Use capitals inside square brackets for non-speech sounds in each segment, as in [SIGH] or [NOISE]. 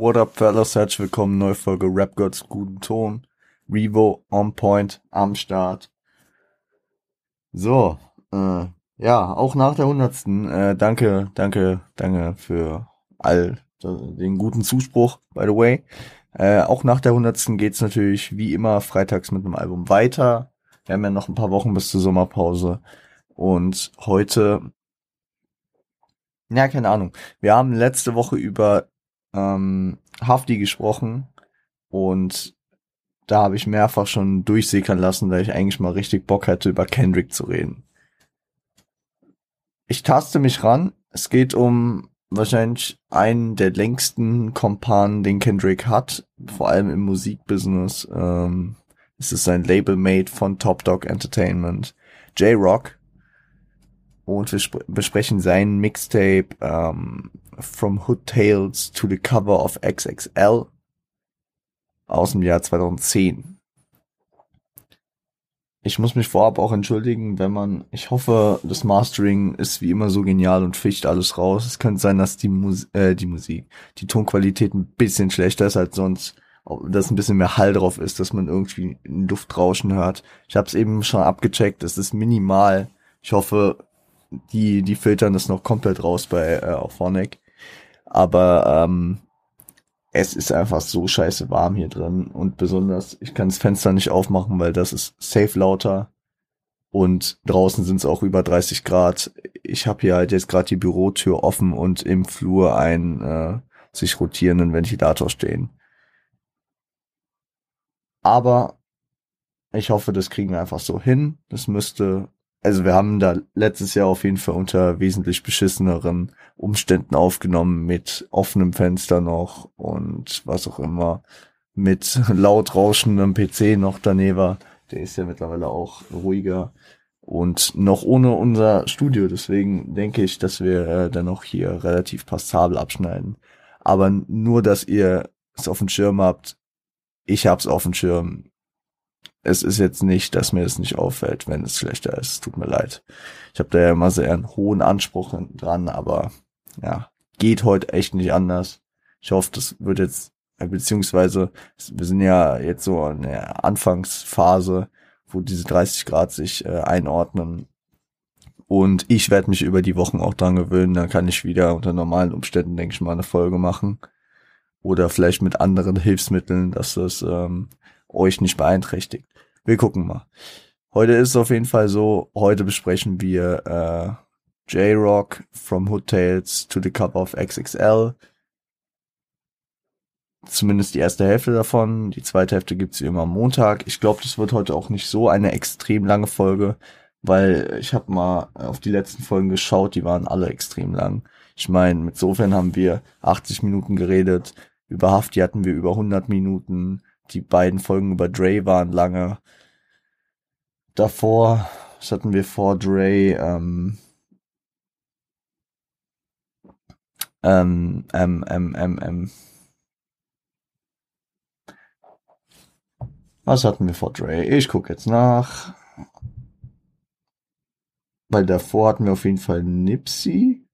What up, fellas? Herzlich willkommen, neue Folge Rap Gods guten Ton. Revo on point am Start. So, äh, ja, auch nach der hundertsten. Äh, danke, danke, danke für all den guten Zuspruch, by the way. Äh, auch nach der hundertsten geht's natürlich wie immer freitags mit einem Album weiter. Wir haben ja noch ein paar Wochen bis zur Sommerpause. Und heute, ja, keine Ahnung. Wir haben letzte Woche über ähm, Hafti gesprochen und da habe ich mehrfach schon durchsickern lassen, da ich eigentlich mal richtig Bock hätte, über Kendrick zu reden. Ich taste mich ran. Es geht um wahrscheinlich einen der längsten Kompanen, den Kendrick hat, vor allem im Musikbusiness. Ähm, es ist sein Labelmate von Top Dog Entertainment, J-Rock. Und wir besprechen sein Mixtape ähm, From Hood Tales to the Cover of XXL aus dem Jahr 2010. Ich muss mich vorab auch entschuldigen, wenn man, ich hoffe, das Mastering ist wie immer so genial und ficht alles raus. Es könnte sein, dass die, Mus äh, die Musik, die Tonqualität ein bisschen schlechter ist als sonst, dass ein bisschen mehr Hall drauf ist, dass man irgendwie ein Luftrauschen hört. Ich habe es eben schon abgecheckt, es ist minimal. Ich hoffe, die, die filtern das noch komplett raus bei äh, Auphonic. Aber ähm, es ist einfach so scheiße warm hier drin und besonders, ich kann das Fenster nicht aufmachen, weil das ist safe lauter und draußen sind es auch über 30 Grad. Ich habe hier halt jetzt gerade die Bürotür offen und im Flur einen äh, sich rotierenden Ventilator stehen. Aber ich hoffe, das kriegen wir einfach so hin. Das müsste also wir haben da letztes Jahr auf jeden Fall unter wesentlich beschisseneren Umständen aufgenommen, mit offenem Fenster noch und was auch immer, mit [LAUGHS] laut rauschendem PC noch daneben. Der ist ja mittlerweile auch ruhiger und noch ohne unser Studio. Deswegen denke ich, dass wir äh, dann noch hier relativ passabel abschneiden. Aber nur, dass ihr es auf dem Schirm habt. Ich hab's auf dem Schirm es ist jetzt nicht, dass mir das nicht auffällt, wenn es schlechter ist. Tut mir leid. Ich habe da ja immer sehr einen hohen Anspruch dran, aber ja, geht heute echt nicht anders. Ich hoffe, das wird jetzt, beziehungsweise wir sind ja jetzt so in der Anfangsphase, wo diese 30 Grad sich äh, einordnen. Und ich werde mich über die Wochen auch dran gewöhnen. Dann kann ich wieder unter normalen Umständen, denke ich mal, eine Folge machen. Oder vielleicht mit anderen Hilfsmitteln, dass das ähm, euch nicht beeinträchtigt. Wir gucken mal. Heute ist es auf jeden Fall so, heute besprechen wir äh, J-Rock from Hood Tales to the Cover of XXL. Zumindest die erste Hälfte davon. Die zweite Hälfte gibt's wie immer am Montag. Ich glaube, das wird heute auch nicht so eine extrem lange Folge, weil ich habe mal auf die letzten Folgen geschaut, die waren alle extrem lang. Ich meine, mit Sofern haben wir 80 Minuten geredet, über Hafti hatten wir über 100 Minuten, die beiden Folgen über Dre waren lange. Davor, was hatten wir vor Dre? Ähm, ähm, ähm, ähm, ähm. Was hatten wir vor Dre? Ich gucke jetzt nach. Weil davor hatten wir auf jeden Fall Nipsey.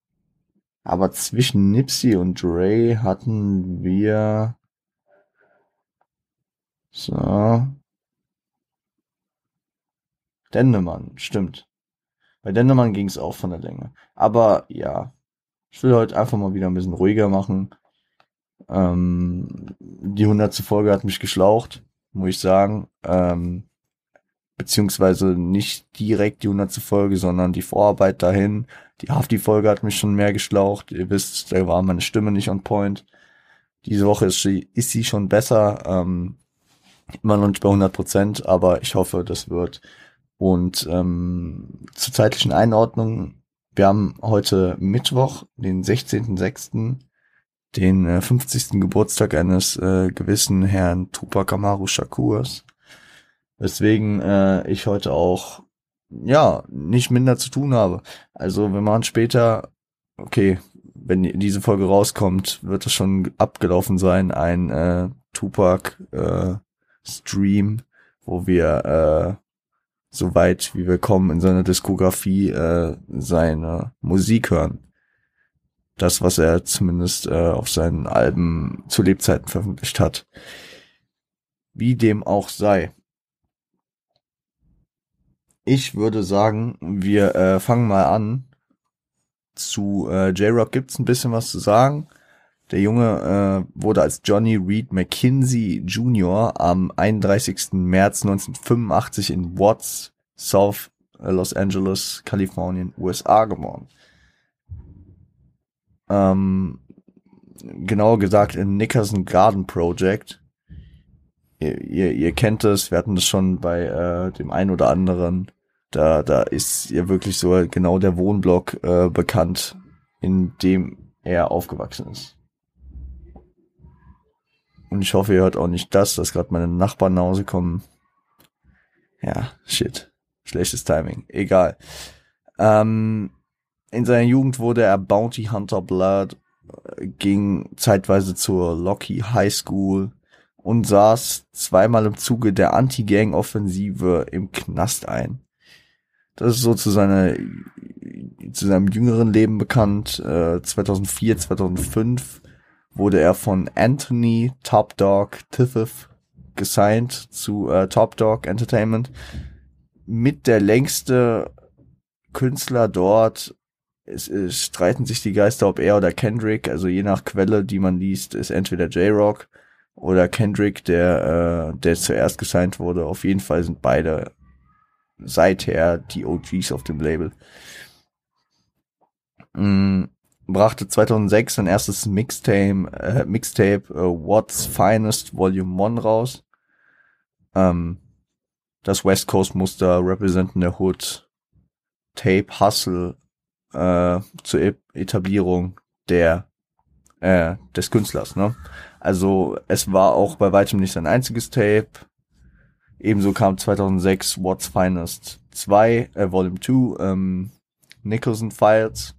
Aber zwischen Nipsey und Dre hatten wir so. Dendemann, stimmt. Bei Dendemann ging es auch von der Länge. Aber ja, ich will heute einfach mal wieder ein bisschen ruhiger machen. Ähm, die hundertste Folge hat mich geschlaucht, muss ich sagen. Ähm, beziehungsweise nicht direkt die hundertste Folge, sondern die Vorarbeit dahin. Die Hafti-Folge hat mich schon mehr geschlaucht. Ihr wisst, da war meine Stimme nicht on point. Diese Woche ist sie, ist sie schon besser. Ähm, immer noch nicht bei 100 Prozent, aber ich hoffe, das wird. Und ähm, zur zeitlichen Einordnung, wir haben heute Mittwoch, den 16.06., den äh, 50. Geburtstag eines äh, gewissen Herrn Tupac Amaru Shakurs. Weswegen äh, ich heute auch, ja, nicht minder zu tun habe. Also wir machen später, okay, wenn diese Folge rauskommt, wird es schon abgelaufen sein, ein äh, Tupac äh, Stream, wo wir äh, so weit wie wir kommen in seiner Diskografie äh, seine Musik hören. das, was er zumindest äh, auf seinen Alben zu Lebzeiten veröffentlicht hat. Wie dem auch sei. Ich würde sagen, wir äh, fangen mal an. Zu äh, J-Rock gibt's ein bisschen was zu sagen. Der Junge äh, wurde als Johnny Reed McKinsey Jr. am 31. März 1985 in Watts, South Los Angeles, Kalifornien, USA geboren. Ähm, genauer gesagt in Nickerson Garden Project. Ihr, ihr, ihr kennt es, wir hatten das schon bei äh, dem einen oder anderen. Da, da ist ja wirklich so genau der Wohnblock äh, bekannt, in dem er aufgewachsen ist. Und ich hoffe, ihr hört auch nicht das, dass gerade meine Nachbarn nach Hause kommen. Ja, shit. Schlechtes Timing. Egal. Ähm, in seiner Jugend wurde er Bounty Hunter Blood, äh, ging zeitweise zur Lockheed High School und saß zweimal im Zuge der Anti-Gang-Offensive im Knast ein. Das ist so zu seiner zu seinem jüngeren Leben bekannt. Äh, 2004, 2005 wurde er von Anthony Top Dog Tiffith gesigned zu äh, Top Dog Entertainment. Mit der längste Künstler dort. Es, es streiten sich die Geister, ob er oder Kendrick. Also je nach Quelle, die man liest, ist entweder J-Rock oder Kendrick, der, äh, der zuerst gesigned wurde. Auf jeden Fall sind beide seither die OGs auf dem Label. Mm, brachte 2006 sein erstes Mixtape, äh, Mixtape äh, What's Finest Volume 1 raus. Ähm, das West Coast Muster representen der Hood Tape Hustle äh, zur e Etablierung der äh, des Künstlers. Ne? Also es war auch bei weitem nicht sein einziges Tape. Ebenso kam 2006 What's Finest 2, äh, Volume 2, ähm, Nicholson Files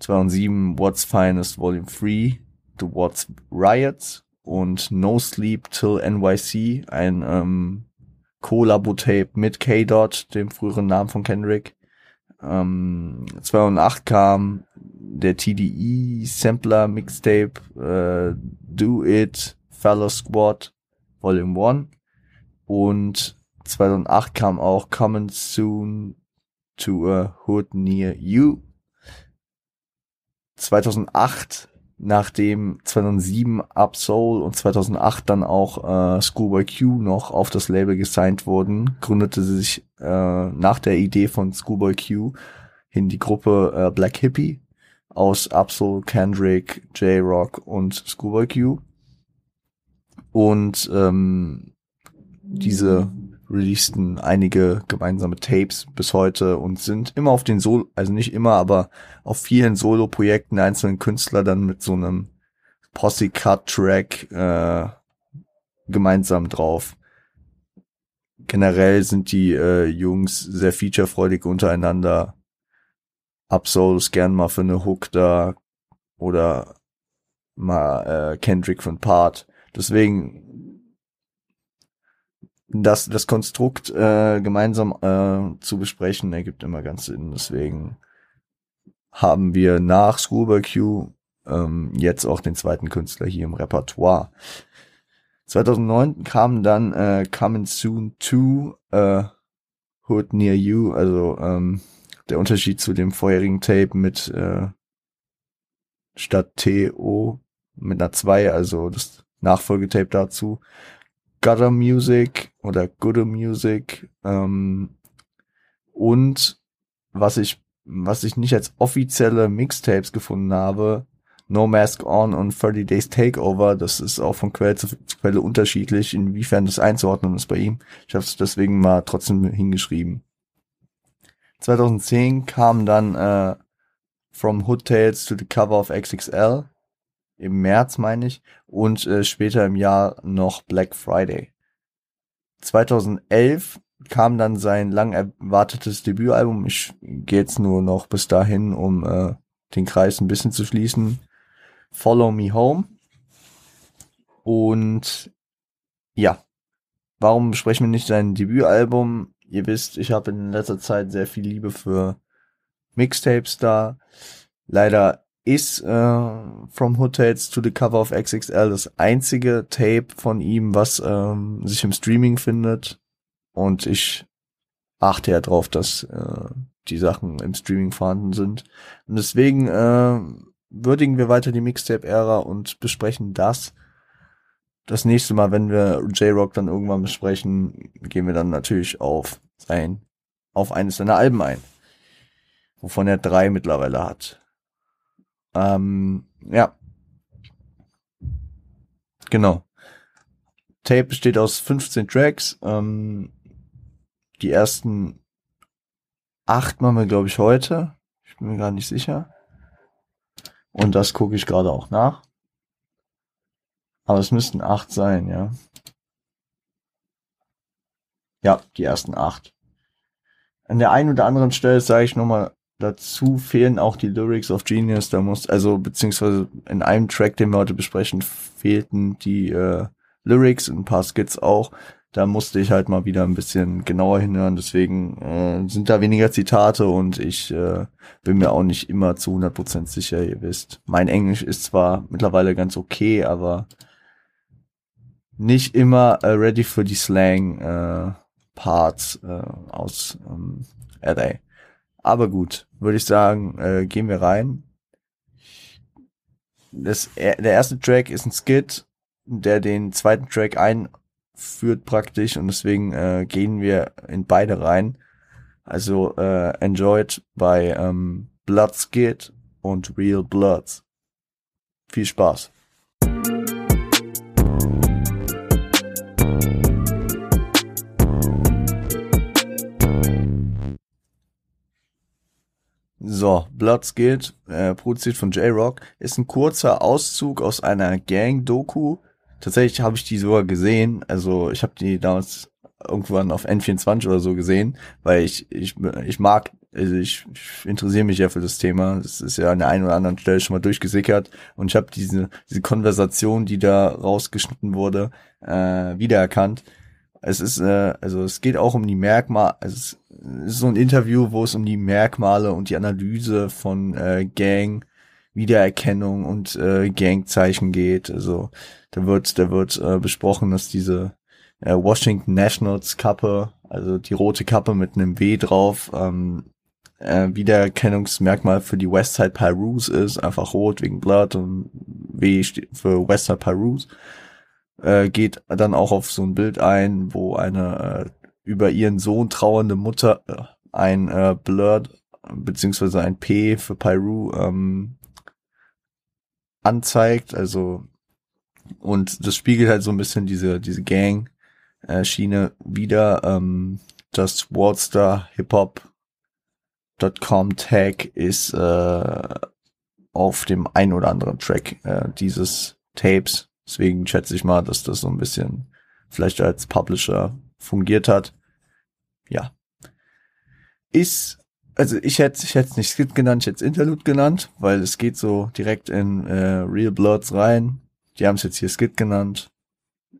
2007 What's Finest Volume 3, The What's Riots und No Sleep Till NYC, ein ähm, Collabo-Tape mit K-Dot, dem früheren Namen von Kendrick. Ähm, 2008 kam der TDE Sampler Mixtape äh, Do It Fellow Squad Volume 1 und 2008 kam auch Coming Soon to a Hood Near You 2008, nachdem 2007 Up Soul und 2008 dann auch äh, Schoolboy Q noch auf das Label gesigned wurden, gründete sich äh, nach der Idee von Schoolboy Q hin die Gruppe äh, Black Hippie aus Absol, Kendrick, J-Rock und Schoolboy Q. Und ähm, diese releasten einige gemeinsame Tapes bis heute und sind immer auf den Solo, also nicht immer, aber auf vielen Solo-Projekten einzelnen Künstler dann mit so einem Posse-Cut-Track äh, gemeinsam drauf. Generell sind die äh, Jungs sehr featurefreudig untereinander. Absols gern mal für eine Hook da oder mal äh, Kendrick von Part. Deswegen das, das Konstrukt äh, gemeinsam äh, zu besprechen, ergibt immer ganz Sinn. Deswegen haben wir nach Schoolboy Q ähm, jetzt auch den zweiten Künstler hier im Repertoire. 2009 kam dann äh, Coming Soon 2 äh, Hood Near You, also ähm, der Unterschied zu dem vorherigen Tape mit äh, statt T-O mit einer 2, also das Nachfolgetape dazu, Gutter Music oder Good Music ähm, und was ich was ich nicht als offizielle Mixtapes gefunden habe, No Mask On und 30 Days Takeover, das ist auch von Quelle zu, zu Quelle unterschiedlich, inwiefern das einzuordnen ist bei ihm. Ich habe es deswegen mal trotzdem hingeschrieben. 2010 kam dann äh, From Hood Tales to the Cover of XXL im März meine ich, und äh, später im Jahr noch Black Friday. 2011 kam dann sein lang erwartetes Debütalbum. Ich gehe jetzt nur noch bis dahin, um äh, den Kreis ein bisschen zu schließen. Follow Me Home. Und ja, warum besprechen wir nicht sein Debütalbum? Ihr wisst, ich habe in letzter Zeit sehr viel Liebe für Mixtapes da. Leider ist äh, From Hood Tales to the Cover of XXL das einzige Tape von ihm, was ähm, sich im Streaming findet. Und ich achte ja drauf, dass äh, die Sachen im Streaming vorhanden sind. Und deswegen äh, würdigen wir weiter die Mixtape-Ära und besprechen das. Das nächste Mal, wenn wir J-Rock dann irgendwann besprechen, gehen wir dann natürlich auf sein, auf eines seiner Alben ein. Wovon er drei mittlerweile hat. Ähm, ja. Genau. Tape besteht aus 15 Tracks. Ähm, die ersten acht machen wir, glaube ich, heute. Ich bin mir gar nicht sicher. Und das gucke ich gerade auch nach. Aber es müssten acht sein, ja. Ja, die ersten acht. An der einen oder anderen Stelle sage ich nochmal dazu, fehlen auch die Lyrics of Genius. Da muss, also beziehungsweise in einem Track, den wir heute besprechen, fehlten die äh, Lyrics, ein paar Skits auch da musste ich halt mal wieder ein bisschen genauer hinhören. Deswegen äh, sind da weniger Zitate und ich äh, bin mir auch nicht immer zu 100% sicher, ihr wisst. Mein Englisch ist zwar mittlerweile ganz okay, aber nicht immer äh, ready für die Slang äh, Parts äh, aus ähm, LA. Aber gut, würde ich sagen, äh, gehen wir rein. Das, der erste Track ist ein Skit, der den zweiten Track ein führt praktisch und deswegen äh, gehen wir in beide rein. Also äh, enjoyed bei ähm, Bloodskid und Real Bloods. Viel Spaß. So, Bloodskid, äh, produziert von J-Rock, ist ein kurzer Auszug aus einer Gang-Doku Tatsächlich habe ich die sogar gesehen. Also ich habe die damals irgendwann auf N24 oder so gesehen, weil ich ich ich mag also ich, ich interessiere mich ja für das Thema. Das ist ja an der einen oder anderen Stelle schon mal durchgesickert und ich habe diese diese Konversation, die da rausgeschnitten wurde, äh, wiedererkannt. Es ist äh, also es geht auch um die Merkmale, also es so ein Interview, wo es um die Merkmale und die Analyse von äh, Gang Wiedererkennung und äh, Gangzeichen geht. Also da wird, da wird äh, besprochen, dass diese äh, Washington Nationals Kappe, also die rote Kappe mit einem W drauf, ähm, äh, Wiedererkennungsmerkmal für die Westside Pyrus ist, einfach rot wegen Blood und W für Westside Pyrus. Äh, geht dann auch auf so ein Bild ein, wo eine äh, über ihren Sohn trauernde Mutter äh, ein äh, Blurred beziehungsweise ein P für Pyru ähm, anzeigt, also und das spiegelt halt so ein bisschen diese diese Gang äh, Schiene wieder. Ähm, das Worldstar Hip Hop.com Tag ist äh, auf dem ein oder anderen Track äh, dieses Tapes. Deswegen schätze ich mal, dass das so ein bisschen vielleicht als Publisher fungiert hat. Ja. Ist also ich hätte ich hätte es nicht Skit genannt, ich hätte Interlude genannt, weil es geht so direkt in äh, Real Bloods rein. Die haben es jetzt hier Skit genannt.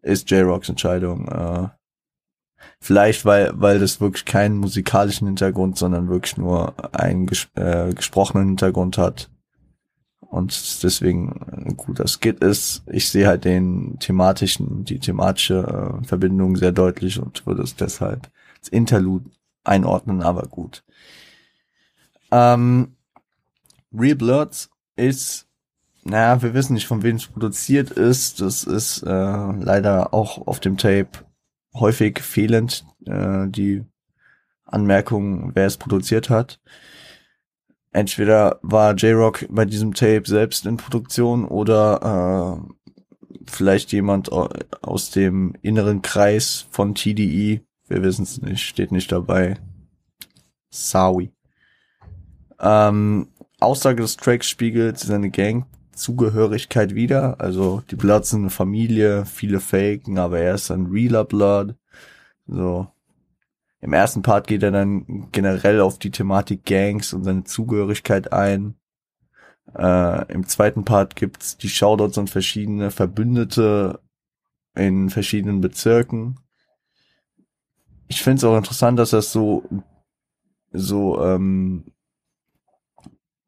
Ist J-Rocks Entscheidung. Äh, vielleicht, weil weil das wirklich keinen musikalischen Hintergrund, sondern wirklich nur einen ges äh, gesprochenen Hintergrund hat. Und deswegen ein guter Skit ist. Ich sehe halt den thematischen, die thematische äh, Verbindung sehr deutlich und würde es deshalb als Interlude einordnen, aber gut. Ähm, Real Bloods ist, naja, wir wissen nicht, von wem es produziert ist. Das ist äh, leider auch auf dem Tape häufig fehlend, äh, die Anmerkung, wer es produziert hat. Entweder war J-Rock bei diesem Tape selbst in Produktion oder äh, vielleicht jemand aus dem inneren Kreis von TDE. Wir wissen es nicht, steht nicht dabei. Sawi. Ähm, Aussage des Tracks spiegelt seine Gang-Zugehörigkeit wieder. Also die Bloods sind eine Familie, viele faken, aber er ist ein realer Blood. So. Im ersten Part geht er dann generell auf die Thematik Gangs und seine Zugehörigkeit ein. Äh, Im zweiten Part gibt's die Shoutouts an verschiedene Verbündete in verschiedenen Bezirken. Ich finde es auch interessant, dass er so so ähm,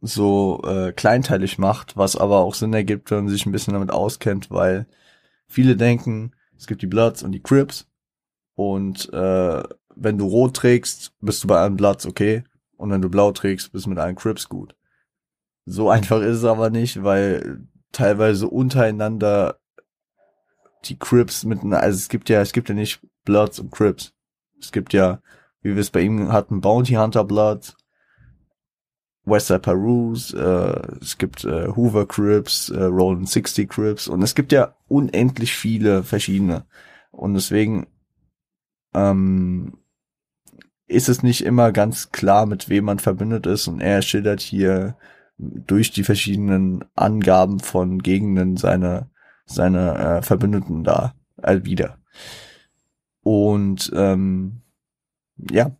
so äh, kleinteilig macht, was aber auch Sinn ergibt, wenn man sich ein bisschen damit auskennt, weil viele denken, es gibt die Bloods und die Crips und äh, wenn du rot trägst, bist du bei allen Bloods okay und wenn du blau trägst, bist du mit allen Crips gut. So [LAUGHS] einfach ist es aber nicht, weil teilweise untereinander die Crips mit, also es gibt ja, es gibt ja nicht Bloods und Crips. Es gibt ja, wie wir es bei ihm hatten, Bounty Hunter Bloods, Westside Perus, äh, es gibt äh, Hoover Crips, äh, Roland 60 Crips und es gibt ja unendlich viele verschiedene. Und deswegen ähm, ist es nicht immer ganz klar, mit wem man verbündet ist. Und er schildert hier durch die verschiedenen Angaben von Gegenden seine, seine äh, Verbündeten da äh, wieder. Und ähm, ja,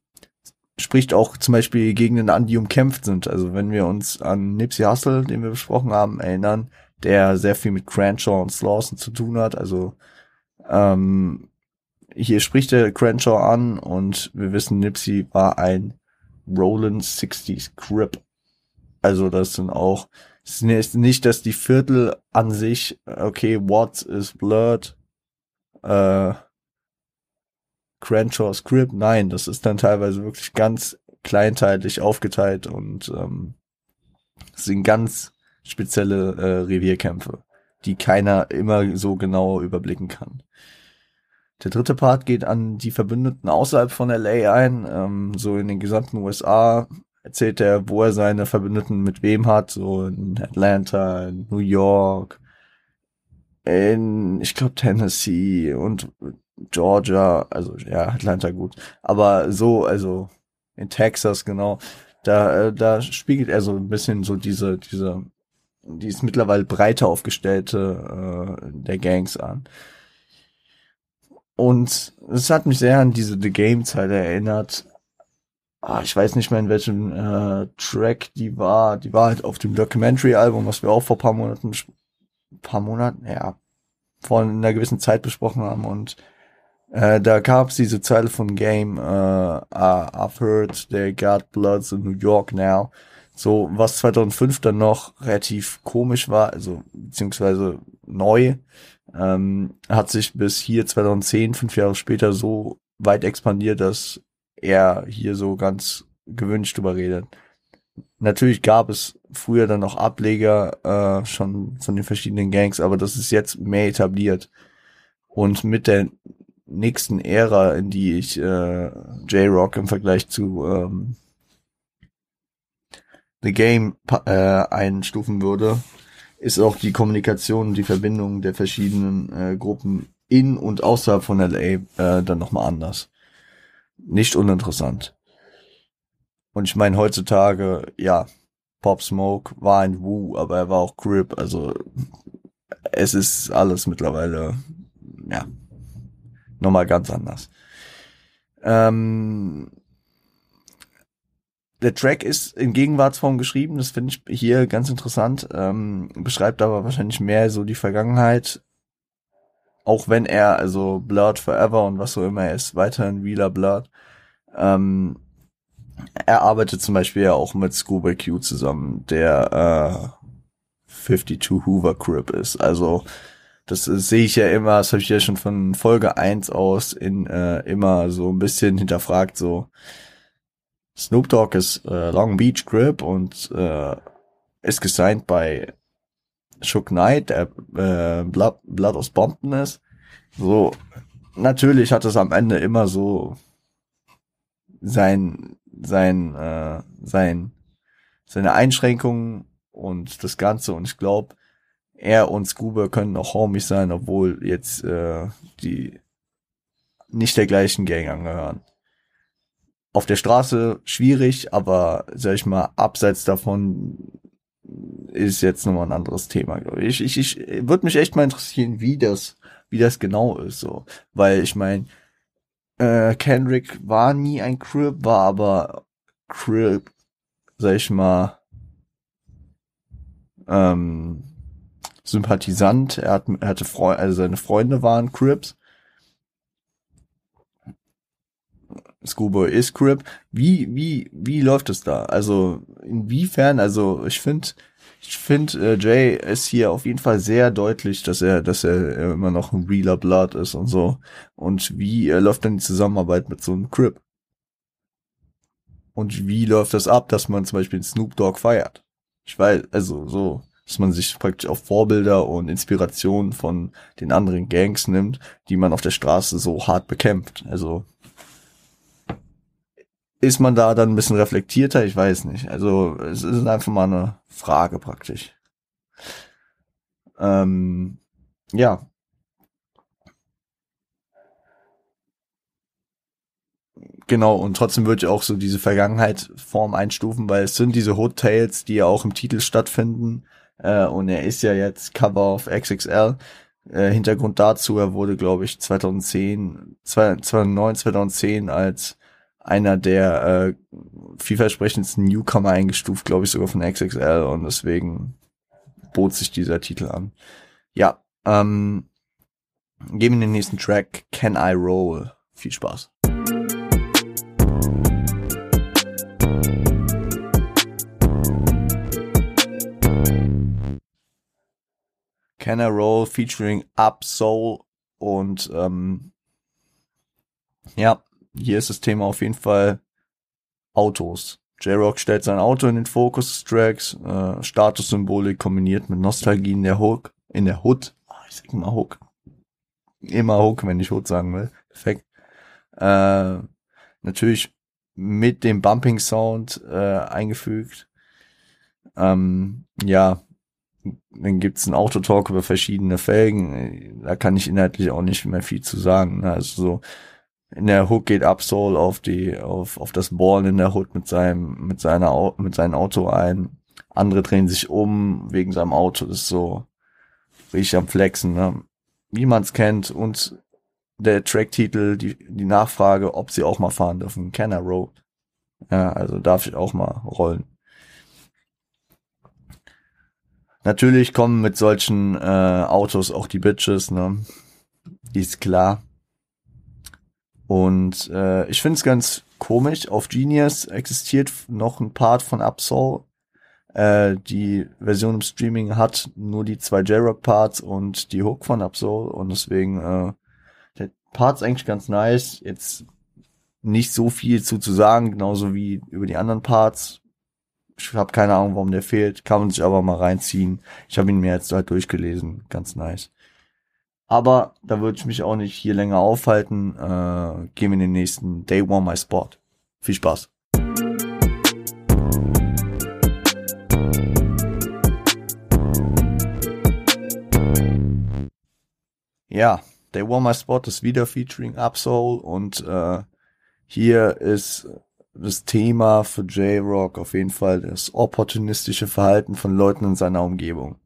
spricht auch zum Beispiel Gegenden an, die umkämpft sind. Also wenn wir uns an Nipsey Hussle, den wir besprochen haben, erinnern, der sehr viel mit Cranshaw und Slawson zu tun hat. Also ähm, hier spricht er Crenshaw an und wir wissen, Nipsey war ein Roland 60s Crip. Also das sind auch, es ist nicht, dass die Viertel an sich, okay, Watts ist blurred, äh, Crenshaw's Crip, nein, das ist dann teilweise wirklich ganz kleinteilig aufgeteilt und ähm, sind ganz spezielle äh, Revierkämpfe, die keiner immer so genau überblicken kann. Der dritte Part geht an die Verbündeten außerhalb von LA ein, ähm, so in den gesamten USA erzählt er, wo er seine Verbündeten mit wem hat, so in Atlanta, in New York, in, ich glaube, Tennessee und Georgia, also ja, Atlanta gut, aber so, also in Texas genau, da, äh, da spiegelt er so ein bisschen so diese, diese, die mittlerweile breiter aufgestellte äh, der Gangs an. Und es hat mich sehr an diese The Game-Zeit erinnert. Ah, ich weiß nicht mehr, in welchem äh, Track die war. Die war halt auf dem Documentary-Album, was wir auch vor paar Monaten, paar Monaten, ja, vor einer gewissen Zeit besprochen haben. Und äh, da gab es diese Zeile von Game, äh, I've heard they got bloods in New York now. So, was 2005 dann noch relativ komisch war, also beziehungsweise neu, ähm, hat sich bis hier 2010, fünf Jahre später, so weit expandiert, dass er hier so ganz gewünscht drüber redet. Natürlich gab es früher dann noch Ableger äh, schon von den verschiedenen Gangs, aber das ist jetzt mehr etabliert. Und mit der nächsten Ära, in die ich äh, J-Rock im Vergleich zu ähm, The Game äh, einstufen würde, ist auch die Kommunikation, die Verbindung der verschiedenen äh, Gruppen in und außerhalb von LA äh, dann nochmal anders. Nicht uninteressant. Und ich meine, heutzutage, ja, Pop Smoke war ein Wu, aber er war auch Crip, also es ist alles mittlerweile, ja, nochmal ganz anders. Ähm, der Track ist in Gegenwartsform geschrieben, das finde ich hier ganz interessant, ähm, beschreibt aber wahrscheinlich mehr so die Vergangenheit, auch wenn er, also Blood Forever und was so immer er ist, weiterhin Wheeler Blood, ähm, er arbeitet zum Beispiel ja auch mit Scuba Q zusammen, der äh, 52 Hoover Crip ist, also das sehe ich ja immer, das habe ich ja schon von Folge 1 aus in äh, immer so ein bisschen hinterfragt, so Snoop Dogg ist äh, Long Beach Grip und äh, ist gesigned bei Shook Knight, der äh, Blood, Blood aus Bompton ist. So, natürlich hat es am Ende immer so sein, sein, äh, sein, seine Einschränkungen und das Ganze. Und ich glaube, er und Scuba können auch Homies sein, obwohl jetzt äh, die nicht der gleichen Gang angehören auf der Straße schwierig, aber sag ich mal, abseits davon ist jetzt nochmal ein anderes Thema, glaube ich. Ich, ich, ich würde mich echt mal interessieren, wie das, wie das genau ist, so. Weil ich meine, äh, Kendrick war nie ein Crip, war aber Crip, sag ich mal, ähm, Sympathisant. Er, hat, er hatte Freunde, also seine Freunde waren Crips Schoolboy ist Crip. Wie, wie, wie läuft es da? Also, inwiefern, also, ich finde, ich finde, äh, Jay ist hier auf jeden Fall sehr deutlich, dass er, dass er immer noch ein realer Blood ist und so. Und wie äh, läuft dann die Zusammenarbeit mit so einem Crip? Und wie läuft das ab, dass man zum Beispiel Snoop Dogg feiert? Ich weiß, also so, dass man sich praktisch auf Vorbilder und Inspirationen von den anderen Gangs nimmt, die man auf der Straße so hart bekämpft. Also ist man da dann ein bisschen reflektierter? Ich weiß nicht. Also es ist einfach mal eine Frage praktisch. Ähm, ja. Genau, und trotzdem würde ich auch so diese Vergangenheit Form einstufen, weil es sind diese Hood Tales, die ja auch im Titel stattfinden. Äh, und er ist ja jetzt Cover of XXL. Äh, Hintergrund dazu, er wurde, glaube ich, 2010, 2009, 2010 als einer der äh, vielversprechendsten Newcomer eingestuft, glaube ich, sogar von XXL und deswegen bot sich dieser Titel an. Ja, ähm, geben wir den nächsten Track, Can I Roll? Viel Spaß. Can I Roll featuring Up Soul und ähm, ja, hier ist das Thema auf jeden Fall Autos. J-Rock stellt sein Auto in den Fokus des Tracks, äh, Statussymbolik kombiniert mit Nostalgie in der Hook, in der Hood. Oh, ich sag immer Hook. Immer Hook, wenn ich Hood sagen will. Perfekt. Äh, natürlich mit dem Bumping Sound äh, eingefügt. Ähm, ja, dann gibt's einen Autotalk über verschiedene Felgen. Da kann ich inhaltlich auch nicht mehr viel zu sagen. Ne? Also so in der Hook geht Absol auf die, auf, auf das Ballen in der Hood mit seinem, mit seiner, mit seinem Auto ein. Andere drehen sich um wegen seinem Auto. Das ist so richtig am Flexen, ne? Wie man's kennt. Und der Tracktitel, die, die Nachfrage, ob sie auch mal fahren dürfen. Can I? Ja, also darf ich auch mal rollen. Natürlich kommen mit solchen äh, Autos auch die Bitches, ne? Ist klar. Und äh, ich finde es ganz komisch. Auf Genius existiert noch ein Part von Absol. Äh, die Version im Streaming hat nur die zwei J-Rock-Parts und die Hook von Absol. Und deswegen, äh, der Part ist eigentlich ganz nice. Jetzt nicht so viel zu, zu sagen, genauso wie über die anderen Parts. Ich habe keine Ahnung, warum der fehlt. Kann man sich aber mal reinziehen. Ich habe ihn mir jetzt halt durchgelesen. Ganz nice. Aber da würde ich mich auch nicht hier länger aufhalten. Äh, gehen wir in den nächsten Day One My Spot. Viel Spaß. Ja, Day One My Spot ist wieder featuring Upsoul und äh, hier ist das Thema für J-Rock auf jeden Fall das opportunistische Verhalten von Leuten in seiner Umgebung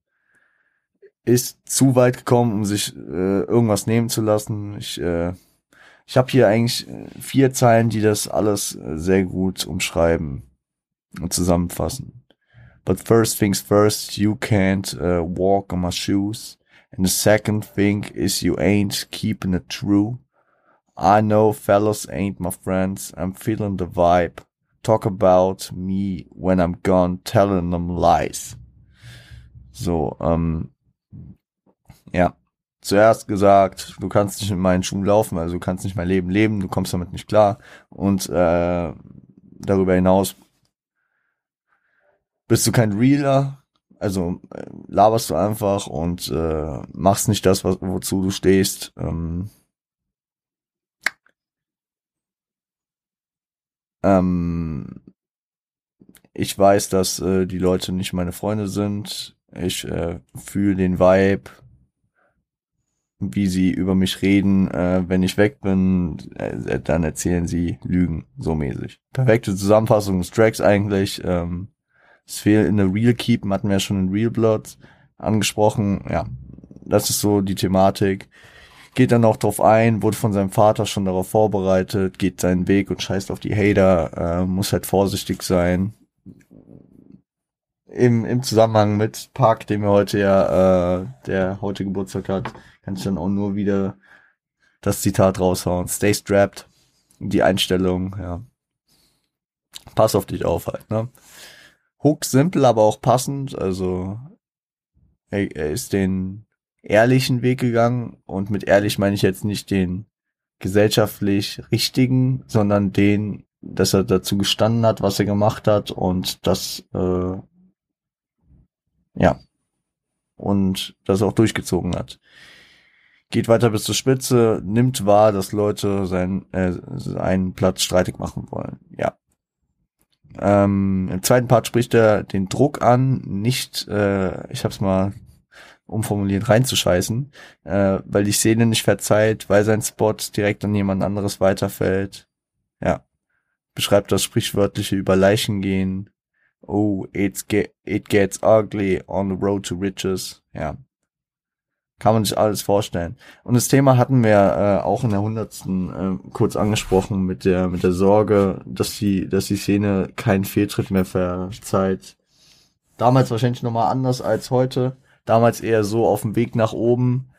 ist zu weit gekommen, um sich äh, irgendwas nehmen zu lassen. Ich, äh, ich habe hier eigentlich äh, vier Zeilen, die das alles äh, sehr gut umschreiben und zusammenfassen. But first things first, you can't uh, walk on my shoes. And the second thing is you ain't keeping it true. I know fellas ain't my friends. I'm feeling the vibe. Talk about me when I'm gone, telling them lies. So, ähm, ja. Zuerst gesagt, du kannst nicht in meinen Schuhen laufen, also du kannst nicht mein Leben leben, du kommst damit nicht klar. Und äh, darüber hinaus bist du kein Realer, also äh, laberst du einfach und äh, machst nicht das, was, wozu du stehst. Ähm, ähm, ich weiß, dass äh, die Leute nicht meine Freunde sind. Ich äh, fühle den Vibe, wie sie über mich reden, äh, wenn ich weg bin, äh, dann erzählen sie Lügen, so mäßig. Perfekte Zusammenfassung des Tracks eigentlich. Ähm, es fehlt in der Real Keep, hatten wir ja schon in Real Blood angesprochen. Ja, das ist so die Thematik. Geht dann auch drauf ein, wurde von seinem Vater schon darauf vorbereitet, geht seinen Weg und scheißt auf die Hater, äh, muss halt vorsichtig sein. Im, Im Zusammenhang mit Park, den wir heute ja, äh, der heute Geburtstag hat, kann ich dann auch nur wieder das Zitat raushauen. Stay strapped. die Einstellung, ja. Pass auf dich auf halt, ne? Hook simpel, aber auch passend, also er, er ist den ehrlichen Weg gegangen und mit ehrlich meine ich jetzt nicht den gesellschaftlich richtigen, sondern den, dass er dazu gestanden hat, was er gemacht hat und das äh, ja und das auch durchgezogen hat. Geht weiter bis zur Spitze, nimmt wahr, dass Leute seinen, äh, seinen Platz streitig machen wollen. Ja. Ähm, Im zweiten Part spricht er den Druck an, nicht, äh, ich hab's mal umformuliert, reinzuscheißen, äh, weil die Szene nicht verzeiht, weil sein Spot direkt an jemand anderes weiterfällt. Ja. Beschreibt das sprichwörtliche über Leichen gehen. Oh, it's get, it gets ugly on the road to riches. Ja. Kann man sich alles vorstellen. Und das Thema hatten wir äh, auch in der hundertsten äh, kurz angesprochen mit der mit der Sorge, dass die dass die Szene keinen Fehltritt mehr verzeiht. Damals wahrscheinlich nochmal anders als heute damals eher so auf dem Weg nach oben,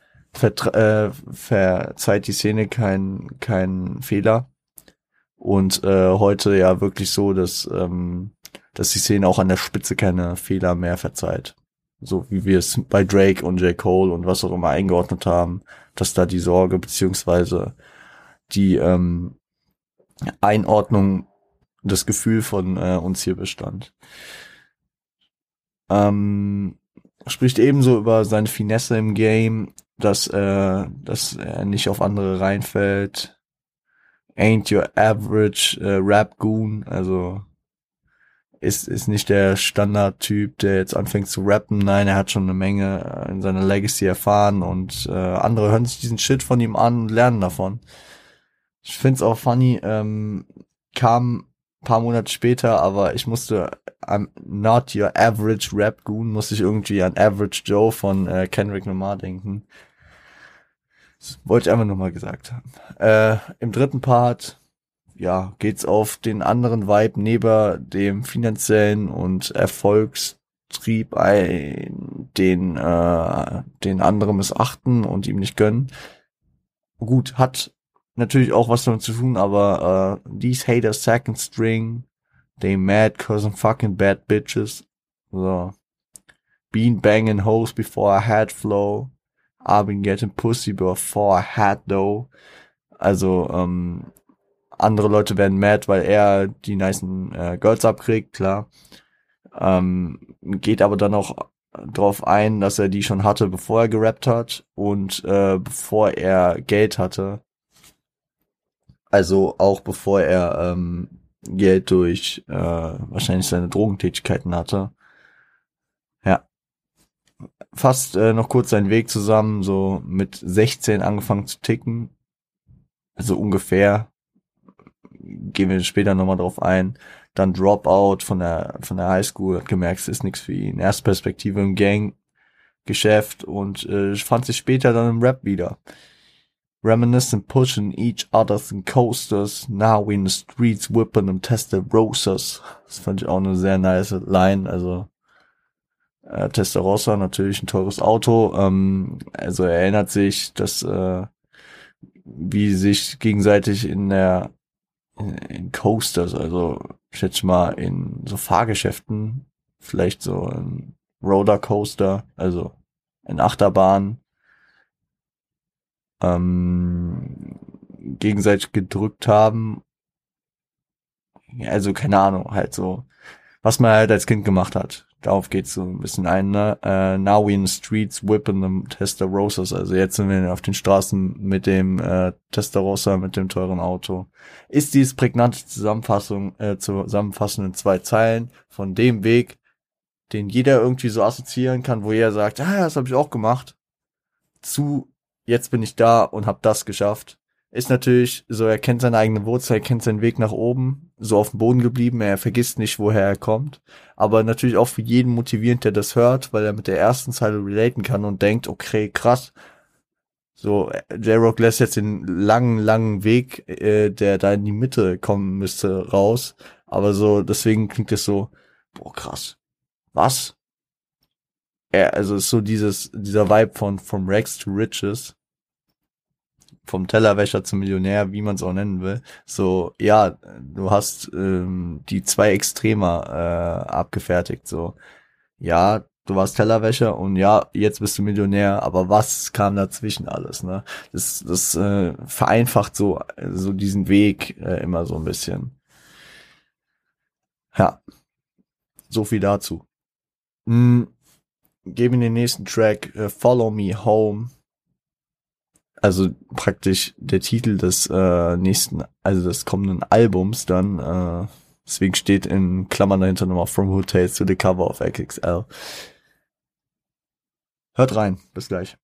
äh, verzeiht die Szene keinen keinen Fehler. Und äh, heute ja wirklich so, dass, ähm, dass die Szene auch an der Spitze keine Fehler mehr verzeiht. So wie wir es bei Drake und J. Cole und was auch immer eingeordnet haben, dass da die Sorge beziehungsweise die ähm, Einordnung, das Gefühl von äh, uns hier bestand. Ähm, spricht ebenso über seine Finesse im Game, dass, äh, dass er nicht auf andere reinfällt. Ain't your average äh, Rap Goon, also ist, ist nicht der Standardtyp, der jetzt anfängt zu rappen. Nein, er hat schon eine Menge äh, in seiner Legacy erfahren und äh, andere hören sich diesen Shit von ihm an und lernen davon. Ich find's auch funny, ähm, kam paar Monate später, aber ich musste I'm not your average Rap Goon, musste ich irgendwie an Average Joe von äh, Kendrick Lamar denken. Das wollte ich einfach nur mal gesagt haben. Äh, Im dritten Part, ja, geht's auf den anderen Vibe neben dem finanziellen und Erfolgstrieb ein, den, äh, den andere missachten und ihm nicht gönnen. Gut, hat natürlich auch was damit zu tun, aber uh, these haters second string, they mad cause I'm fucking bad bitches. So. Been banging hoes before I had flow. I've been getting pussy before I had though. Also, ähm, andere Leute werden mad, weil er die nicen äh, Girls abkriegt, klar. Ähm, geht aber dann auch drauf ein, dass er die schon hatte, bevor er gerappt hat und äh, bevor er Geld hatte. Also auch bevor er ähm, Geld durch äh, wahrscheinlich seine Drogentätigkeiten hatte. Ja. Fast äh, noch kurz seinen Weg zusammen, so mit 16 angefangen zu ticken. Also ungefähr. Gehen wir später nochmal drauf ein. Dann Dropout von der von der Highschool, hat gemerkt, es ist nichts für ihn. Erstperspektive im Gang-Geschäft und äh, fand sich später dann im Rap wieder. Reminiscent pushing each other's in coasters. Now we in the streets whipping them Testarossas. Das fand ich auch eine sehr nice Line. Also äh, Testarossa natürlich ein teures Auto. Ähm, also er erinnert sich, dass äh, wie sich gegenseitig in der in Coasters, also ich schätze mal in so Fahrgeschäften, vielleicht so ein Roller Coaster, also in Achterbahn, ähm, gegenseitig gedrückt haben. Also keine Ahnung, halt so, was man halt als Kind gemacht hat. Darauf geht's so ein bisschen ein, ne? Uh, now we in the streets whipping them Testarossas. Also jetzt sind wir auf den Straßen mit dem äh, Testarossa, mit dem teuren Auto. Ist dies prägnante Zusammenfassung, äh, zusammenfassend in zwei Zeilen von dem Weg, den jeder irgendwie so assoziieren kann, wo er sagt, ah, das habe ich auch gemacht, zu jetzt bin ich da und habe das geschafft. Ist natürlich so, er kennt seine eigene Wurzel, er kennt seinen Weg nach oben, so auf dem Boden geblieben, er vergisst nicht, woher er kommt. Aber natürlich auch für jeden motivierend, der das hört, weil er mit der ersten Zeile relaten kann und denkt, okay, krass. So, J-Rock lässt jetzt den langen, langen Weg, äh, der da in die Mitte kommen müsste, raus. Aber so, deswegen klingt es so, boah, krass. Was? er, also ist so dieses, dieser Vibe von From Rags to Riches. Vom Tellerwäscher zum Millionär, wie man es auch nennen will. So, ja, du hast ähm, die zwei Extremer äh, abgefertigt. So, ja, du warst Tellerwäscher und ja, jetzt bist du Millionär, aber was kam dazwischen alles, ne? Das, das äh, vereinfacht so, so diesen Weg äh, immer so ein bisschen. Ja. So viel dazu. Hm, geben den nächsten Track, äh, Follow Me Home. Also praktisch der Titel des äh, nächsten, also des kommenden Albums dann, äh, deswegen steht in Klammern dahinter nochmal From Hotels to the Cover of XXL. Hört rein, bis gleich.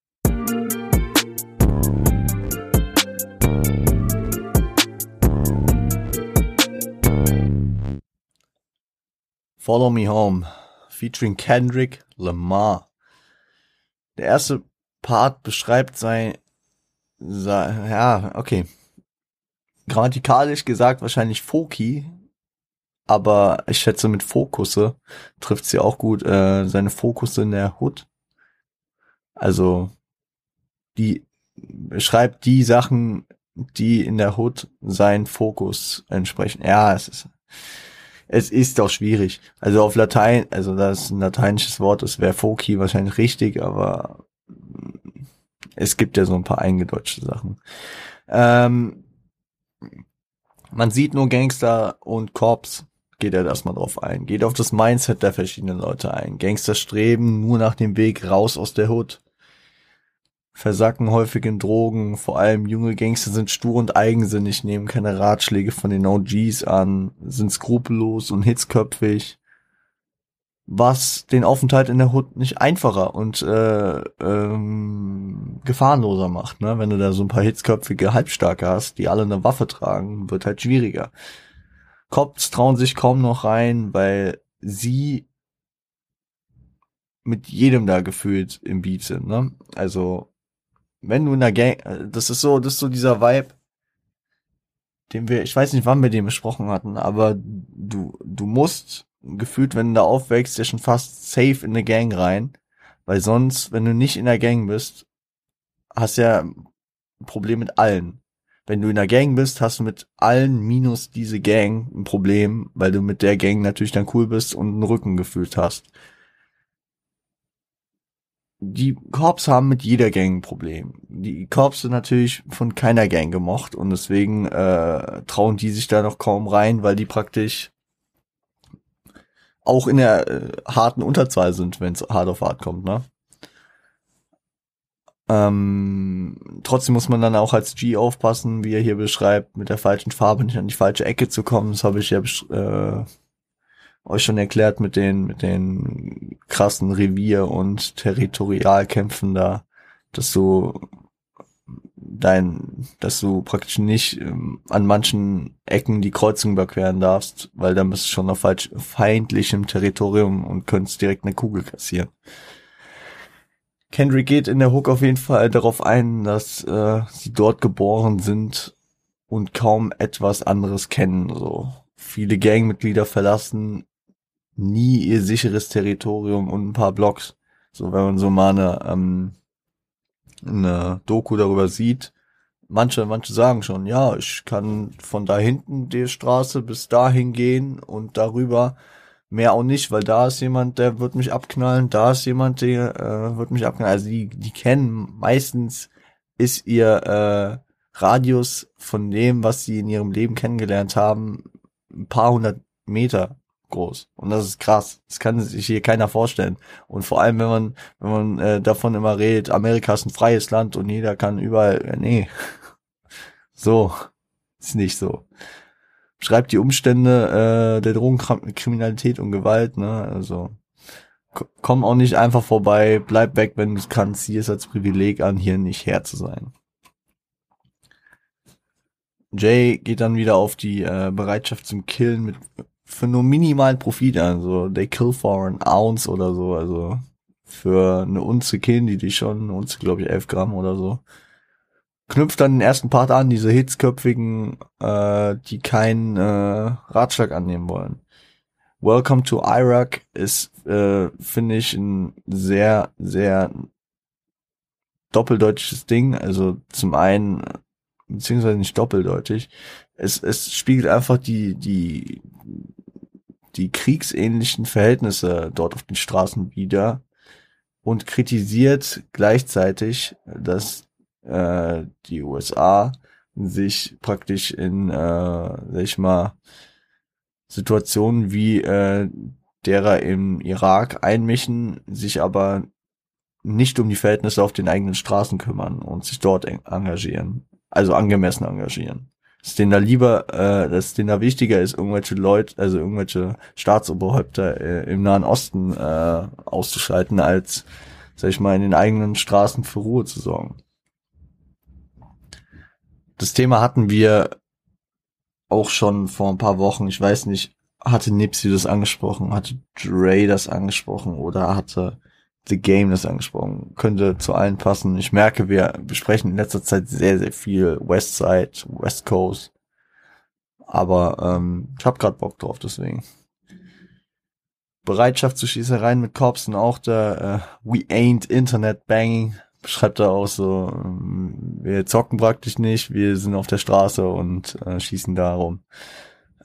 Follow Me Home, featuring Kendrick Lamar. Der erste Part beschreibt sein, sein ja, okay. Grammatikalisch gesagt wahrscheinlich Foki, aber ich schätze mit Fokusse trifft sie auch gut, äh, seine Fokusse in der Hood. Also, die beschreibt die Sachen, die in der Hood sein Fokus entsprechen. Ja, es ist, es ist doch schwierig. Also auf Latein, also das ist ein lateinisches Wort, das wäre Foki wahrscheinlich richtig, aber es gibt ja so ein paar eingedeutschte Sachen. Ähm, man sieht nur Gangster und Cops, geht er erstmal drauf ein. Geht auf das Mindset der verschiedenen Leute ein. Gangster streben nur nach dem Weg raus aus der Hood versacken häufig in Drogen. Vor allem junge Gangster sind stur und eigensinnig, nehmen keine Ratschläge von den OGs an, sind skrupellos und hitzköpfig. Was den Aufenthalt in der Hut nicht einfacher und äh, ähm, gefahrenloser macht. Ne? Wenn du da so ein paar hitzköpfige Halbstarke hast, die alle eine Waffe tragen, wird halt schwieriger. Cops trauen sich kaum noch rein, weil sie mit jedem da gefühlt im Beat sind. Ne? Also wenn du in der Gang, das ist so, das ist so dieser Vibe, den wir, ich weiß nicht, wann wir den besprochen hatten, aber du, du musst gefühlt, wenn du da aufwächst, ja schon fast safe in eine Gang rein, weil sonst, wenn du nicht in der Gang bist, hast ja ein Problem mit allen. Wenn du in der Gang bist, hast du mit allen minus diese Gang ein Problem, weil du mit der Gang natürlich dann cool bist und einen Rücken gefühlt hast die Korps haben mit jeder Gang ein Problem. Die Korps sind natürlich von keiner Gang gemocht und deswegen äh, trauen die sich da noch kaum rein, weil die praktisch auch in der äh, harten Unterzahl sind, wenn es hart auf hart kommt, ne? Ähm, trotzdem muss man dann auch als G aufpassen, wie er hier beschreibt, mit der falschen Farbe nicht an die falsche Ecke zu kommen. Das habe ich ja äh, euch schon erklärt mit den, mit den krassen Revier- und Territorialkämpfen da, dass du dein, dass du praktisch nicht ähm, an manchen Ecken die Kreuzung überqueren darfst, weil dann bist du schon auf falsch, feindlichem Territorium und könntest direkt eine Kugel kassieren. Kendrick geht in der Hook auf jeden Fall darauf ein, dass äh, sie dort geboren sind und kaum etwas anderes kennen. So viele Gangmitglieder verlassen nie ihr sicheres Territorium und ein paar Blocks. So, wenn man so mal eine, ähm, eine Doku darüber sieht, manche, manche sagen schon, ja, ich kann von da hinten die Straße bis dahin gehen und darüber mehr auch nicht, weil da ist jemand, der wird mich abknallen, da ist jemand, der äh, wird mich abknallen. Also die, die kennen meistens ist ihr äh, Radius von dem, was sie in ihrem Leben kennengelernt haben, ein paar hundert Meter groß. Und das ist krass. Das kann sich hier keiner vorstellen. Und vor allem, wenn man, wenn man äh, davon immer redet, Amerika ist ein freies Land und jeder kann überall, äh, nee. [LAUGHS] So. Ist nicht so. Schreibt die Umstände äh, der Drogenkriminalität und Gewalt, ne? Also komm auch nicht einfach vorbei, bleib weg, wenn du kannst. Sieh es als Privileg an, hier nicht her zu sein. Jay geht dann wieder auf die äh, Bereitschaft zum Killen mit für nur minimalen Profit an. So, they kill for an ounce oder so. Also für eine Unze killen die die schon. Eine Unze, glaube ich, 11 Gramm oder so. Knüpft dann den ersten Part an, diese hitzköpfigen, äh, die keinen äh, Ratschlag annehmen wollen. Welcome to Iraq ist, äh, finde ich, ein sehr, sehr doppeldeutsches Ding. Also zum einen beziehungsweise nicht doppeldeutig. Es, es spiegelt einfach die, die, die kriegsähnlichen Verhältnisse dort auf den Straßen wieder und kritisiert gleichzeitig, dass äh, die USA sich praktisch in, äh, sag ich mal, Situationen wie äh, derer im Irak einmischen, sich aber nicht um die Verhältnisse auf den eigenen Straßen kümmern und sich dort engagieren. Also angemessen engagieren. Dass denen da lieber, äh, dass denen da wichtiger ist, irgendwelche Leute, also irgendwelche Staatsoberhäupter äh, im Nahen Osten äh, auszuschalten, als, sag ich mal, in den eigenen Straßen für Ruhe zu sorgen. Das Thema hatten wir auch schon vor ein paar Wochen. Ich weiß nicht, hatte Nipsey das angesprochen, hatte Dre das angesprochen oder hatte The Game das angesprochen. Könnte zu allen passen. Ich merke, wir besprechen in letzter Zeit sehr, sehr viel Westside, West Coast. Aber ähm, ich hab grad Bock drauf, deswegen. Bereitschaft zu Schießereien mit und auch der äh, We Ain't Internet Banging schreibt er auch so, ähm, wir zocken praktisch nicht, wir sind auf der Straße und äh, schießen da rum.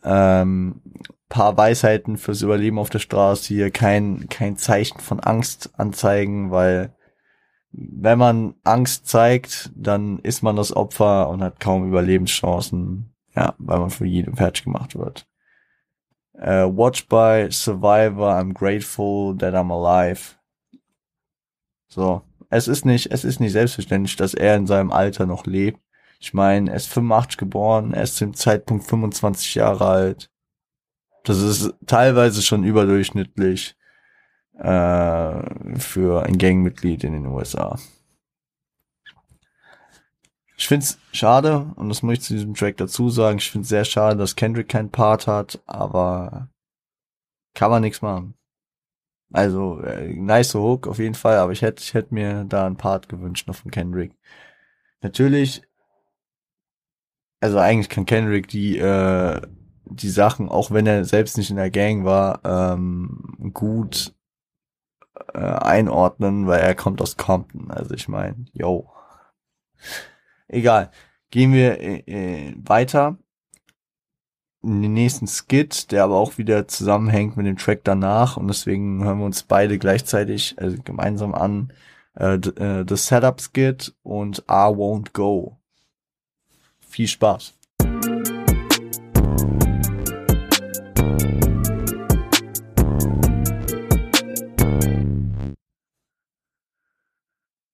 Ähm, paar Weisheiten fürs Überleben auf der Straße hier, kein, kein Zeichen von Angst anzeigen, weil wenn man Angst zeigt, dann ist man das Opfer und hat kaum Überlebenschancen, ja, weil man für jedem fertig gemacht wird. Uh, watch by Survivor, I'm grateful that I'm alive. So, es ist nicht, es ist nicht selbstverständlich, dass er in seinem Alter noch lebt. Ich meine, er ist 85 geboren, er ist zum Zeitpunkt 25 Jahre alt. Das ist teilweise schon überdurchschnittlich äh, für ein Gangmitglied in den USA. Ich find's schade, und das muss ich zu diesem Track dazu sagen, ich find's sehr schade, dass Kendrick keinen Part hat, aber kann man nichts machen. Also, äh, nice Hook auf jeden Fall, aber ich hätte ich hätte mir da einen Part gewünscht noch von Kendrick. Natürlich, also eigentlich kann Kendrick die, äh, die Sachen, auch wenn er selbst nicht in der Gang war, ähm, gut äh, einordnen, weil er kommt aus Compton. Also ich meine, yo. Egal. Gehen wir äh, äh weiter in den nächsten Skit, der aber auch wieder zusammenhängt mit dem Track danach und deswegen hören wir uns beide gleichzeitig, also gemeinsam an, äh, äh, The Setup Skit und I Won't Go. Viel Spaß.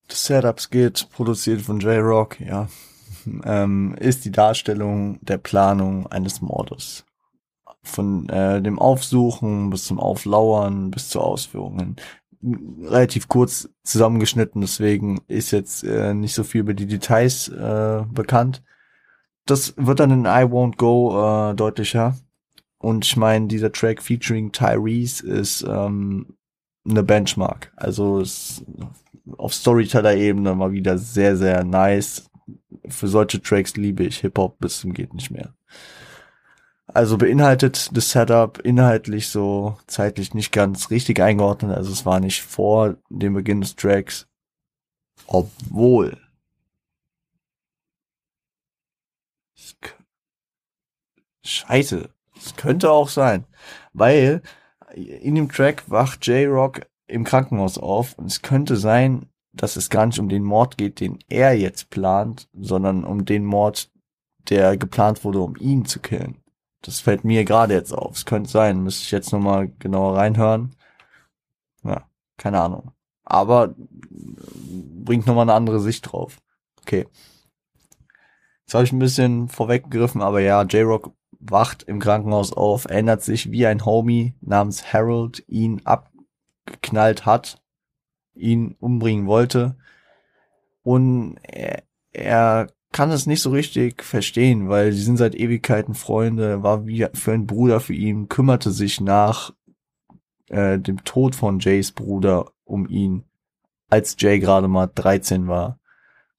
The Setup Skit, produziert von J-Rock, ja, ähm, ist die Darstellung der Planung eines Mordes. Von äh, dem Aufsuchen bis zum Auflauern bis zur Ausführungen. Relativ kurz zusammengeschnitten, deswegen ist jetzt äh, nicht so viel über die Details äh, bekannt. Das wird dann in I Won't Go äh, deutlicher. Und ich meine, dieser Track featuring Tyrese ist ähm, eine Benchmark. Also ist auf Storyteller-Ebene mal wieder sehr, sehr nice für solche Tracks liebe ich Hip-Hop bis zum geht nicht mehr. Also beinhaltet das Setup inhaltlich so zeitlich nicht ganz richtig eingeordnet. Also es war nicht vor dem Beginn des Tracks. Obwohl. Scheiße. Es könnte auch sein. Weil in dem Track wacht J-Rock im Krankenhaus auf und es könnte sein, dass es gar nicht um den Mord geht, den er jetzt plant, sondern um den Mord, der geplant wurde, um ihn zu killen. Das fällt mir gerade jetzt auf. Es könnte sein, müsste ich jetzt nochmal genauer reinhören. Ja, keine Ahnung. Aber bringt nochmal eine andere Sicht drauf. Okay. Jetzt habe ich ein bisschen vorweggegriffen, aber ja, J-Rock wacht im Krankenhaus auf, erinnert sich, wie ein Homie namens Harold ihn abgeknallt hat ihn umbringen wollte. Und er, er kann es nicht so richtig verstehen, weil sie sind seit Ewigkeiten Freunde, war wie für ein Bruder für ihn, kümmerte sich nach äh, dem Tod von Jays Bruder um ihn, als Jay gerade mal 13 war,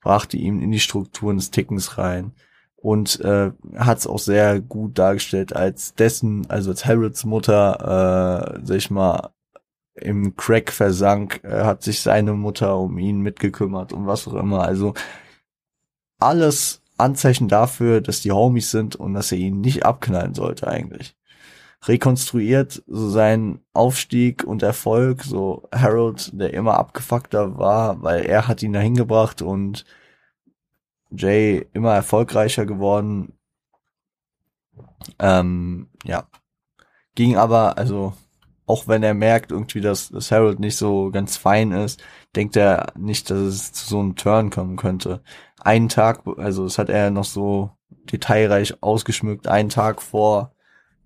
brachte ihn in die Strukturen des Tickens rein und äh, hat es auch sehr gut dargestellt, als dessen, also als Harrods Mutter, äh, sag ich mal, im Crack versank, äh, hat sich seine Mutter um ihn mitgekümmert und was auch immer. Also alles Anzeichen dafür, dass die Homies sind und dass er ihn nicht abknallen sollte eigentlich. Rekonstruiert so seinen Aufstieg und Erfolg, so Harold, der immer abgefuckter war, weil er hat ihn dahin gebracht und Jay immer erfolgreicher geworden. Ähm, ja. Ging aber, also, auch wenn er merkt irgendwie, dass, dass Harold nicht so ganz fein ist, denkt er nicht, dass es zu so einem Turn kommen könnte. Einen Tag, also das hat er noch so detailreich ausgeschmückt, einen Tag vor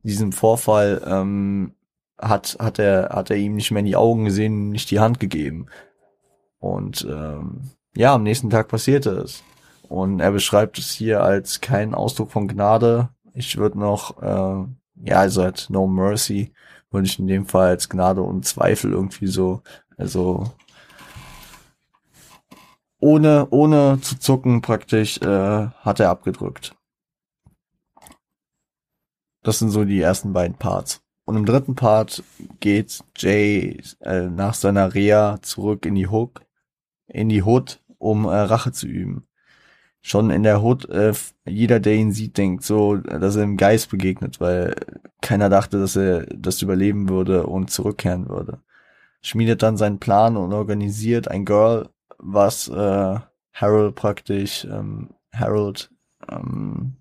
diesem Vorfall ähm, hat, hat, er, hat er ihm nicht mehr in die Augen gesehen, nicht die Hand gegeben. Und ähm, ja, am nächsten Tag passierte es. Und er beschreibt es hier als keinen Ausdruck von Gnade. Ich würde noch, äh, ja, also halt No Mercy, würde ich in dem Fall als Gnade und Zweifel irgendwie so, also ohne, ohne zu zucken praktisch, äh, hat er abgedrückt. Das sind so die ersten beiden Parts. Und im dritten Part geht Jay äh, nach seiner Reha zurück in die Hook, in die Hood, um äh, Rache zu üben. Schon in der Hood, äh, jeder, der ihn sieht, denkt so, dass er im Geist begegnet, weil keiner dachte, dass er das überleben würde und zurückkehren würde. Schmiedet dann seinen Plan und organisiert ein Girl, was äh, Harold praktisch, ähm, Harold ähm,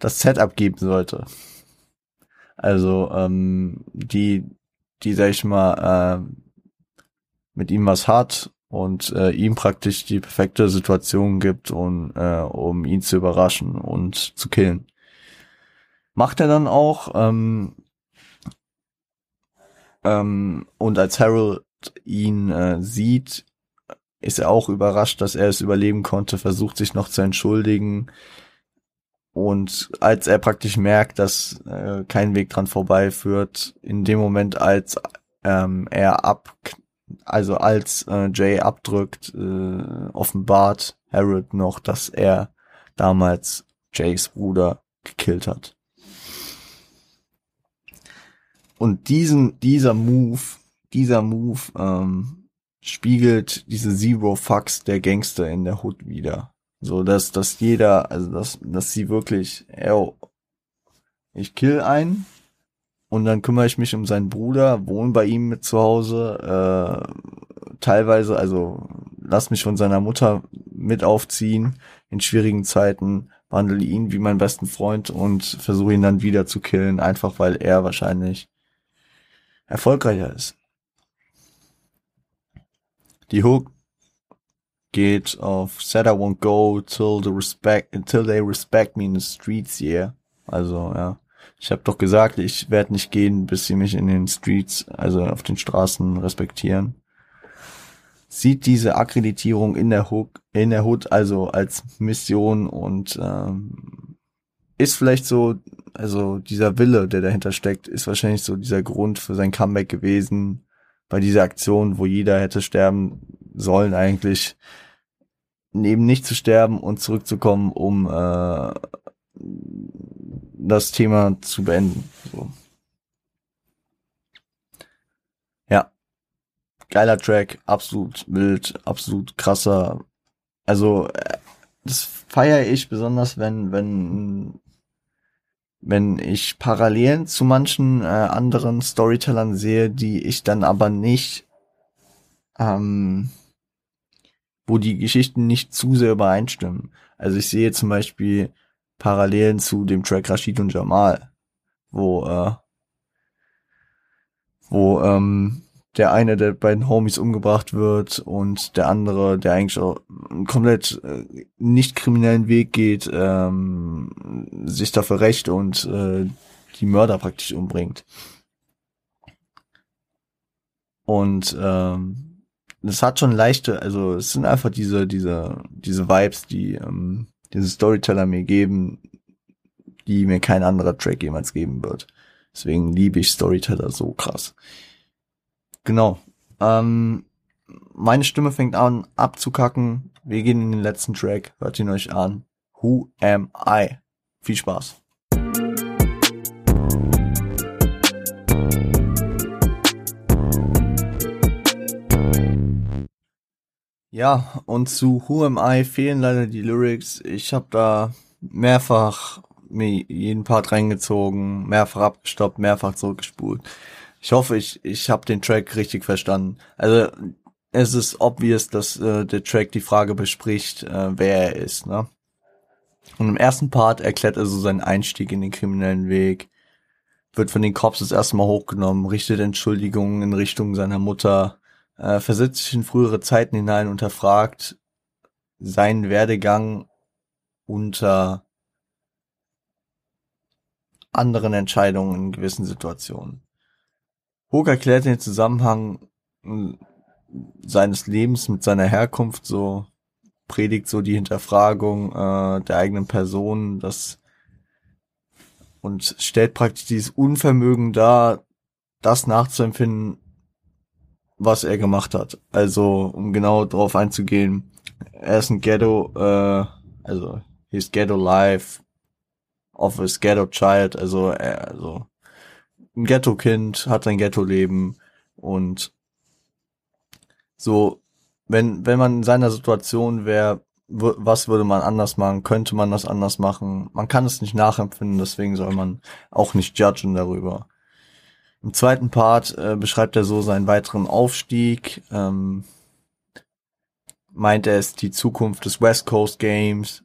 das Setup geben sollte. Also ähm, die, die sag ich mal, äh, mit ihm was hat und äh, ihm praktisch die perfekte Situation gibt, und, äh, um ihn zu überraschen und zu killen. Macht er dann auch. Ähm, ähm, und als Harold ihn äh, sieht, ist er auch überrascht, dass er es überleben konnte, versucht sich noch zu entschuldigen. Und als er praktisch merkt, dass äh, kein Weg dran vorbei führt, in dem Moment, als ähm, er ab, also als äh, Jay abdrückt, äh, offenbart Harold noch, dass er damals Jays Bruder gekillt hat. Und diesen, dieser Move, dieser Move ähm, spiegelt diese Zero Fucks der Gangster in der Hood wieder. So, dass, dass jeder, also dass, dass sie wirklich, ey, ich kill einen und dann kümmere ich mich um seinen Bruder, wohne bei ihm mit zu Hause, äh, teilweise, also lass mich von seiner Mutter mit aufziehen in schwierigen Zeiten, behandle ihn wie meinen besten Freund und versuche ihn dann wieder zu killen, einfach weil er wahrscheinlich erfolgreicher ist. Die Hook geht auf Said I won't go till the respect until they respect me in the streets, yeah. Also, ja. Ich habe doch gesagt, ich werde nicht gehen, bis sie mich in den Streets, also auf den Straßen respektieren. Sieht diese Akkreditierung in der Hook, in der Hood also als Mission und ähm, ist vielleicht so, also dieser Wille, der dahinter steckt, ist wahrscheinlich so dieser Grund für sein Comeback gewesen bei dieser Aktion, wo jeder hätte sterben sollen eigentlich, eben nicht zu sterben und zurückzukommen, um äh, das Thema zu beenden. So. Ja. Geiler Track, absolut wild, absolut krasser. Also, äh, das feiere ich besonders, wenn, wenn, wenn ich Parallelen zu manchen äh, anderen Storytellern sehe, die ich dann aber nicht ähm, wo die Geschichten nicht zu sehr übereinstimmen. Also ich sehe zum Beispiel Parallelen zu dem Track Rashid und Jamal, wo, äh, wo ähm, der eine der beiden Homies umgebracht wird und der andere, der eigentlich auch einen komplett äh, nicht kriminellen Weg geht, ähm, sich dafür recht und äh, die Mörder praktisch umbringt. Und ähm, das hat schon leichte, also es sind einfach diese, diese, diese Vibes, die ähm, diese Storyteller mir geben, die mir kein anderer Track jemals geben wird. Deswegen liebe ich Storyteller so krass. Genau. Ähm, meine Stimme fängt an abzukacken. Wir gehen in den letzten Track. Hört ihn euch an. Who am I? Viel Spaß. Ja, und zu Who Am I fehlen leider die Lyrics. Ich habe da mehrfach mir jeden Part reingezogen, mehrfach abgestoppt, mehrfach zurückgespult. Ich hoffe, ich, ich habe den Track richtig verstanden. Also es ist obvious, dass äh, der Track die Frage bespricht, äh, wer er ist. Ne? Und im ersten Part erklärt er so seinen Einstieg in den kriminellen Weg, wird von den Cops das erste Mal hochgenommen, richtet Entschuldigungen in Richtung seiner Mutter, äh, versetzt sich in frühere Zeiten hinein und erfragt seinen Werdegang unter anderen Entscheidungen in gewissen Situationen. Hook erklärt den Zusammenhang hm, seines Lebens mit seiner Herkunft so, predigt so die Hinterfragung äh, der eigenen Person, das und stellt praktisch dieses Unvermögen dar, das nachzuempfinden, was er gemacht hat. Also, um genau darauf einzugehen, er ist ein Ghetto, äh, also, he's Ghetto Life of a Ghetto Child, also, er, also, ein Ghetto-Kind, hat ein Ghetto-Leben und so, wenn, wenn man in seiner Situation wäre, was würde man anders machen? Könnte man das anders machen? Man kann es nicht nachempfinden, deswegen soll man auch nicht judgen darüber. Im zweiten Part äh, beschreibt er so seinen weiteren Aufstieg. Ähm, meint er ist die Zukunft des West Coast Games.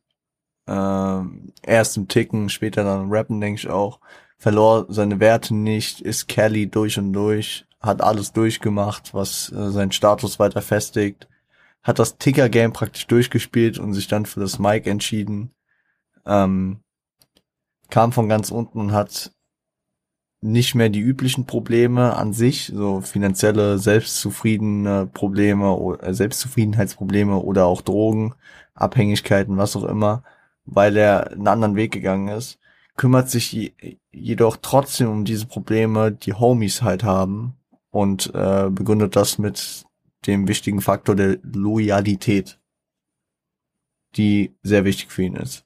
Ähm, erst im Ticken, später dann im Rappen, denke ich auch. Verlor seine Werte nicht, ist Kelly durch und durch, hat alles durchgemacht, was äh, seinen Status weiter festigt. Hat das Ticker-Game praktisch durchgespielt und sich dann für das Mike entschieden. Ähm, kam von ganz unten und hat nicht mehr die üblichen Probleme an sich, so finanzielle, selbstzufriedene Probleme, oder äh, Selbstzufriedenheitsprobleme oder auch Drogen, Abhängigkeiten, was auch immer, weil er einen anderen Weg gegangen ist, kümmert sich jedoch trotzdem um diese Probleme, die Homies halt haben und äh, begründet das mit dem wichtigen Faktor der Loyalität, die sehr wichtig für ihn ist.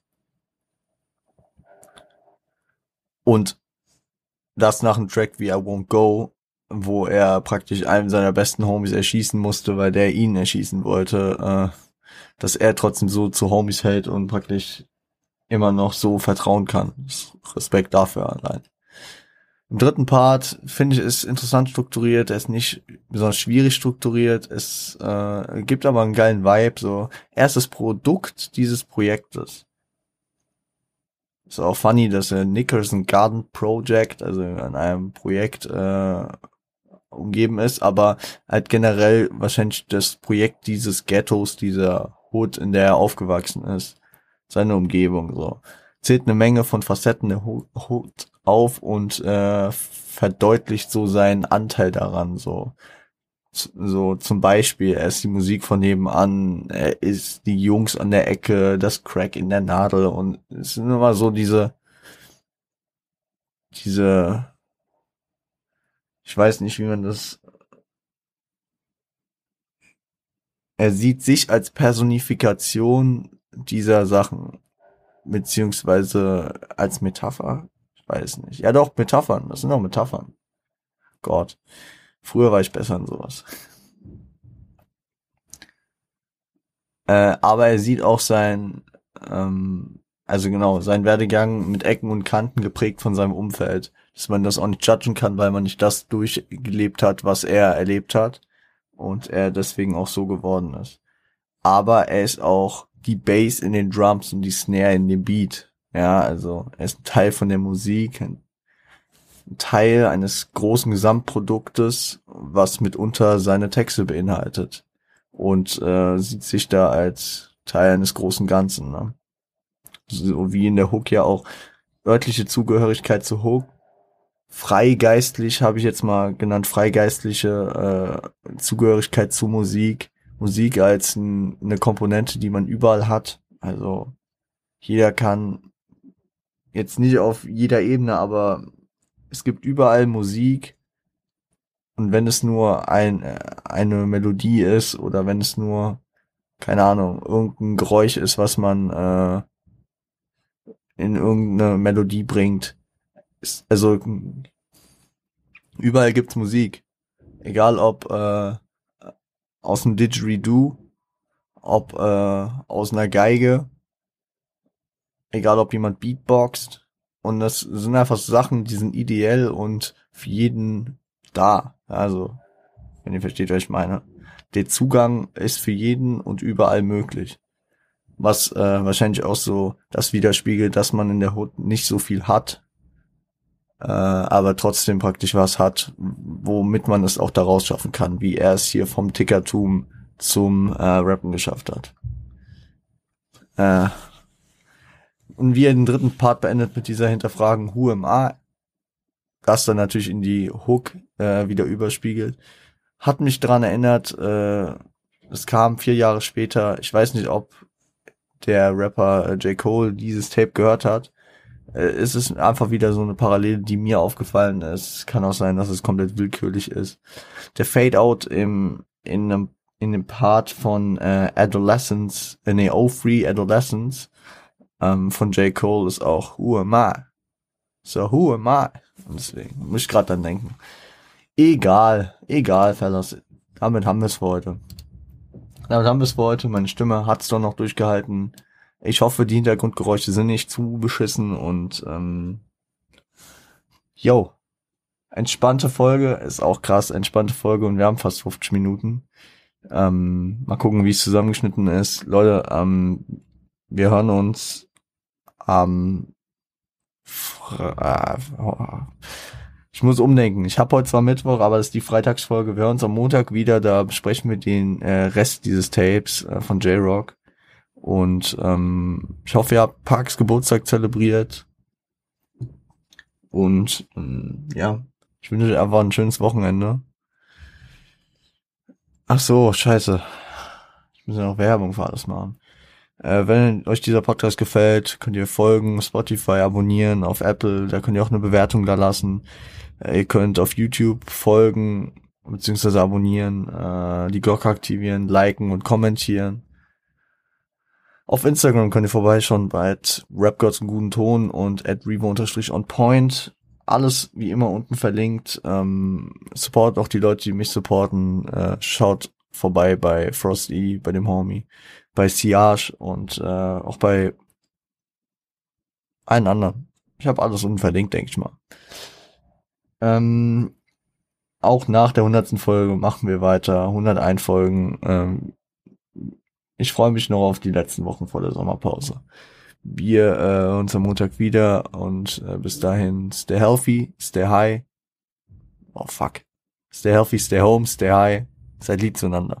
Und das nach einem Track wie I Won't Go, wo er praktisch einen seiner besten Homies erschießen musste, weil der ihn erschießen wollte, äh, dass er trotzdem so zu Homies hält und praktisch immer noch so vertrauen kann. Respekt dafür allein. Im dritten Part finde ich es interessant strukturiert, er ist nicht besonders schwierig strukturiert, es äh, gibt aber einen geilen Vibe, so erstes Produkt dieses Projektes. Ist auch funny, dass er Nicholson Garden Project, also an einem Projekt äh, umgeben ist, aber halt generell wahrscheinlich das Projekt dieses Ghettos, dieser Hood, in der er aufgewachsen ist, seine Umgebung so. Zählt eine Menge von Facetten der Hood auf und äh, verdeutlicht so seinen Anteil daran, so so zum Beispiel, er ist die Musik von nebenan, er ist die Jungs an der Ecke, das Crack in der Nadel und es sind immer so diese, diese, ich weiß nicht, wie man das, er sieht sich als Personifikation dieser Sachen, beziehungsweise als Metapher, ich weiß nicht. Ja doch, Metaphern, das sind auch Metaphern. Gott. Früher war ich besser in sowas. Äh, aber er sieht auch sein, ähm, also genau, sein Werdegang mit Ecken und Kanten geprägt von seinem Umfeld. Dass man das auch nicht judgen kann, weil man nicht das durchgelebt hat, was er erlebt hat. Und er deswegen auch so geworden ist. Aber er ist auch die Bass in den Drums und die Snare in dem Beat. Ja, also er ist ein Teil von der Musik, ein Teil eines großen Gesamtproduktes, was mitunter seine Texte beinhaltet und äh, sieht sich da als Teil eines großen Ganzen. Ne? So wie in der Hook ja auch örtliche Zugehörigkeit zu Hook. Freigeistlich habe ich jetzt mal genannt, freigeistliche äh, Zugehörigkeit zu Musik. Musik als ein, eine Komponente, die man überall hat. Also jeder kann jetzt nicht auf jeder Ebene, aber es gibt überall Musik und wenn es nur ein, äh, eine Melodie ist oder wenn es nur, keine Ahnung, irgendein Geräusch ist, was man äh, in irgendeine Melodie bringt, ist, also überall gibt's Musik. Egal ob äh, aus dem Didgeridoo ob äh, aus einer Geige, egal ob jemand Beatboxt. Und das sind einfach Sachen, die sind ideell und für jeden da. Also, wenn ihr versteht, was ich meine. Der Zugang ist für jeden und überall möglich. Was äh, wahrscheinlich auch so das widerspiegelt, dass man in der Hut nicht so viel hat, äh, aber trotzdem praktisch was hat, womit man es auch daraus schaffen kann, wie er es hier vom Tickertum zum äh, Rappen geschafft hat. Äh, und wie er den dritten Part beendet mit dieser Hinterfragen Who am I, das dann natürlich in die Hook äh, wieder überspiegelt, hat mich dran erinnert, äh, es kam vier Jahre später, ich weiß nicht, ob der Rapper äh, J. Cole dieses Tape gehört hat, äh, es ist einfach wieder so eine Parallele, die mir aufgefallen ist. Kann auch sein, dass es komplett willkürlich ist. Der Fade-Out im, in einem, in dem Part von äh, Adolescence, äh, nee, Oh Free Adolescence ähm, von J. Cole ist auch Who am I? So, who am I? Und deswegen muss ich gerade dann denken. Egal, egal, Fellas. Damit haben wir es für heute. Damit haben wir es für heute. Meine Stimme hat's doch noch durchgehalten. Ich hoffe, die Hintergrundgeräusche sind nicht zu beschissen und ähm, yo, entspannte Folge, ist auch krass, entspannte Folge und wir haben fast 50 Minuten. Ähm, mal gucken, wie es zusammengeschnitten ist. Leute, ähm, wir hören uns am ähm, ich muss umdenken. Ich habe heute zwar Mittwoch, aber das ist die Freitagsfolge. Wir hören uns am Montag wieder. Da besprechen wir den äh, Rest dieses Tapes äh, von J-Rock. Und ähm, ich hoffe, ihr habt Parks Geburtstag zelebriert. Und ähm, ja, ich wünsche euch einfach ein schönes Wochenende. Ach so, scheiße. Ich muss ja noch Werbung für alles machen. Äh, wenn euch dieser Podcast gefällt, könnt ihr folgen, Spotify abonnieren, auf Apple, da könnt ihr auch eine Bewertung da lassen. Äh, ihr könnt auf YouTube folgen, beziehungsweise abonnieren, äh, die Glocke aktivieren, liken und kommentieren. Auf Instagram könnt ihr vorbeischauen bei rapgods einen guten Ton und at revo-on point. Alles wie immer unten verlinkt. Ähm, support auch die Leute, die mich supporten. Äh, schaut vorbei bei Frosty, bei dem Homie, bei Siage und äh, auch bei allen anderen. Ich habe alles unten verlinkt, denke ich mal. Ähm, auch nach der hundertsten Folge machen wir weiter. 101 Folgen. Ähm, ich freue mich noch auf die letzten Wochen vor der Sommerpause. Wir äh, uns am Montag wieder und äh, bis dahin stay healthy, stay high. Oh fuck. Stay healthy, stay home, stay high. Seid lieb zueinander.